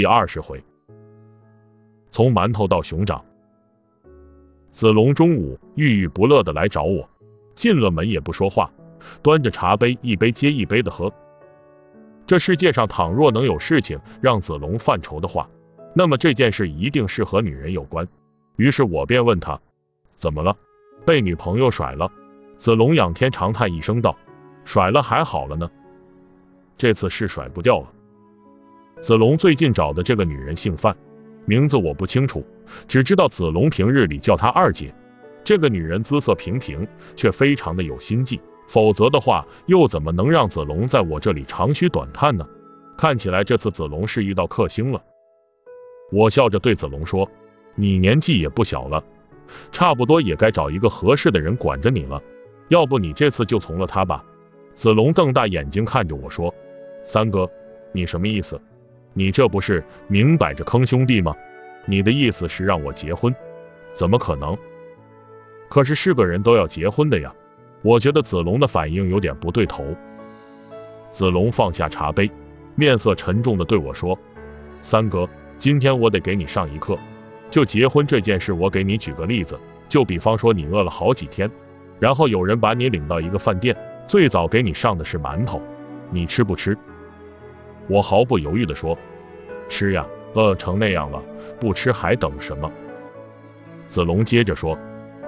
第二十回，从馒头到熊掌。子龙中午郁郁不乐的来找我，进了门也不说话，端着茶杯一杯接一杯的喝。这世界上倘若能有事情让子龙犯愁的话，那么这件事一定是和女人有关。于是我便问他，怎么了？被女朋友甩了？子龙仰天长叹一声道，甩了还好了呢，这次是甩不掉了。子龙最近找的这个女人姓范，名字我不清楚，只知道子龙平日里叫她二姐。这个女人姿色平平，却非常的有心计，否则的话，又怎么能让子龙在我这里长吁短叹呢？看起来这次子龙是遇到克星了。我笑着对子龙说：“你年纪也不小了，差不多也该找一个合适的人管着你了，要不你这次就从了他吧。”子龙瞪大眼睛看着我说：“三哥，你什么意思？”你这不是明摆着坑兄弟吗？你的意思是让我结婚？怎么可能？可是是个人都要结婚的呀。我觉得子龙的反应有点不对头。子龙放下茶杯，面色沉重的对我说：“三哥，今天我得给你上一课。就结婚这件事，我给你举个例子。就比方说你饿了好几天，然后有人把你领到一个饭店，最早给你上的是馒头，你吃不吃？”我毫不犹豫地说：“吃呀，饿成那样了，不吃还等什么？”子龙接着说：“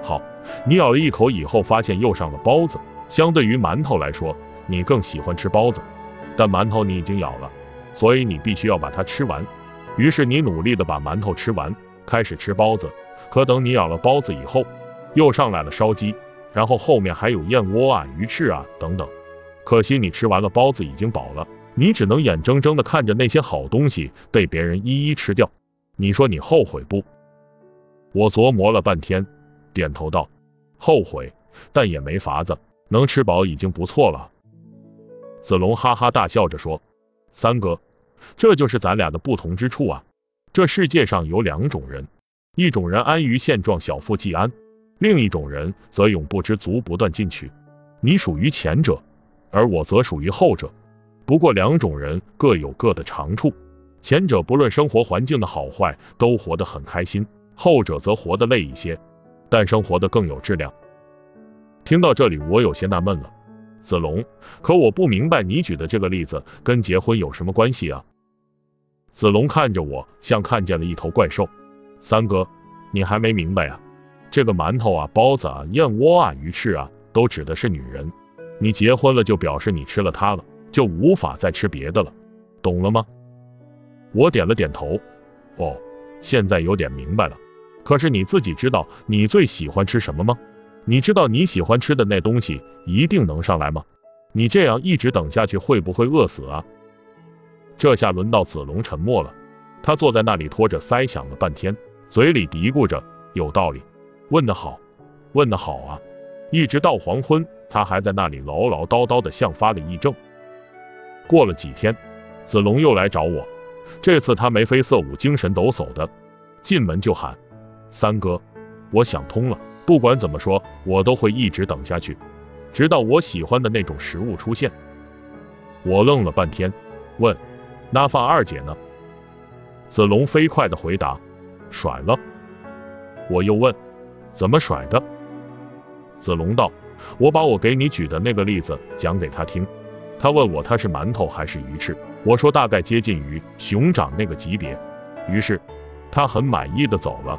好，你咬了一口以后，发现又上了包子。相对于馒头来说，你更喜欢吃包子，但馒头你已经咬了，所以你必须要把它吃完。于是你努力的把馒头吃完，开始吃包子。可等你咬了包子以后，又上来了烧鸡，然后后面还有燕窝啊、鱼翅啊等等。可惜你吃完了包子已经饱了。”你只能眼睁睁的看着那些好东西被别人一一吃掉，你说你后悔不？我琢磨了半天，点头道：后悔，但也没法子，能吃饱已经不错了。子龙哈哈大笑着说：三哥，这就是咱俩的不同之处啊！这世界上有两种人，一种人安于现状，小富即安；另一种人则永不知足，不断进取。你属于前者，而我则属于后者。不过两种人各有各的长处，前者不论生活环境的好坏都活得很开心，后者则活得累一些，但生活的更有质量。听到这里，我有些纳闷了，子龙，可我不明白你举的这个例子跟结婚有什么关系啊？子龙看着我，像看见了一头怪兽。三哥，你还没明白啊？这个馒头啊、包子啊、燕窝啊、鱼翅啊，都指的是女人。你结婚了，就表示你吃了她了。就无法再吃别的了，懂了吗？我点了点头。哦，现在有点明白了。可是你自己知道你最喜欢吃什么吗？你知道你喜欢吃的那东西一定能上来吗？你这样一直等下去会不会饿死啊？这下轮到子龙沉默了，他坐在那里托着腮想了半天，嘴里嘀咕着有道理，问得好，问得好啊！一直到黄昏，他还在那里唠唠叨叨的，像发了癔症。过了几天，子龙又来找我，这次他眉飞色舞、精神抖擞的，进门就喊：“三哥，我想通了，不管怎么说，我都会一直等下去，直到我喜欢的那种食物出现。”我愣了半天，问：“那范二姐呢？”子龙飞快的回答：“甩了。”我又问：“怎么甩的？”子龙道：“我把我给你举的那个例子讲给他听。”他问我他是馒头还是鱼翅，我说大概接近于熊掌那个级别，于是他很满意的走了。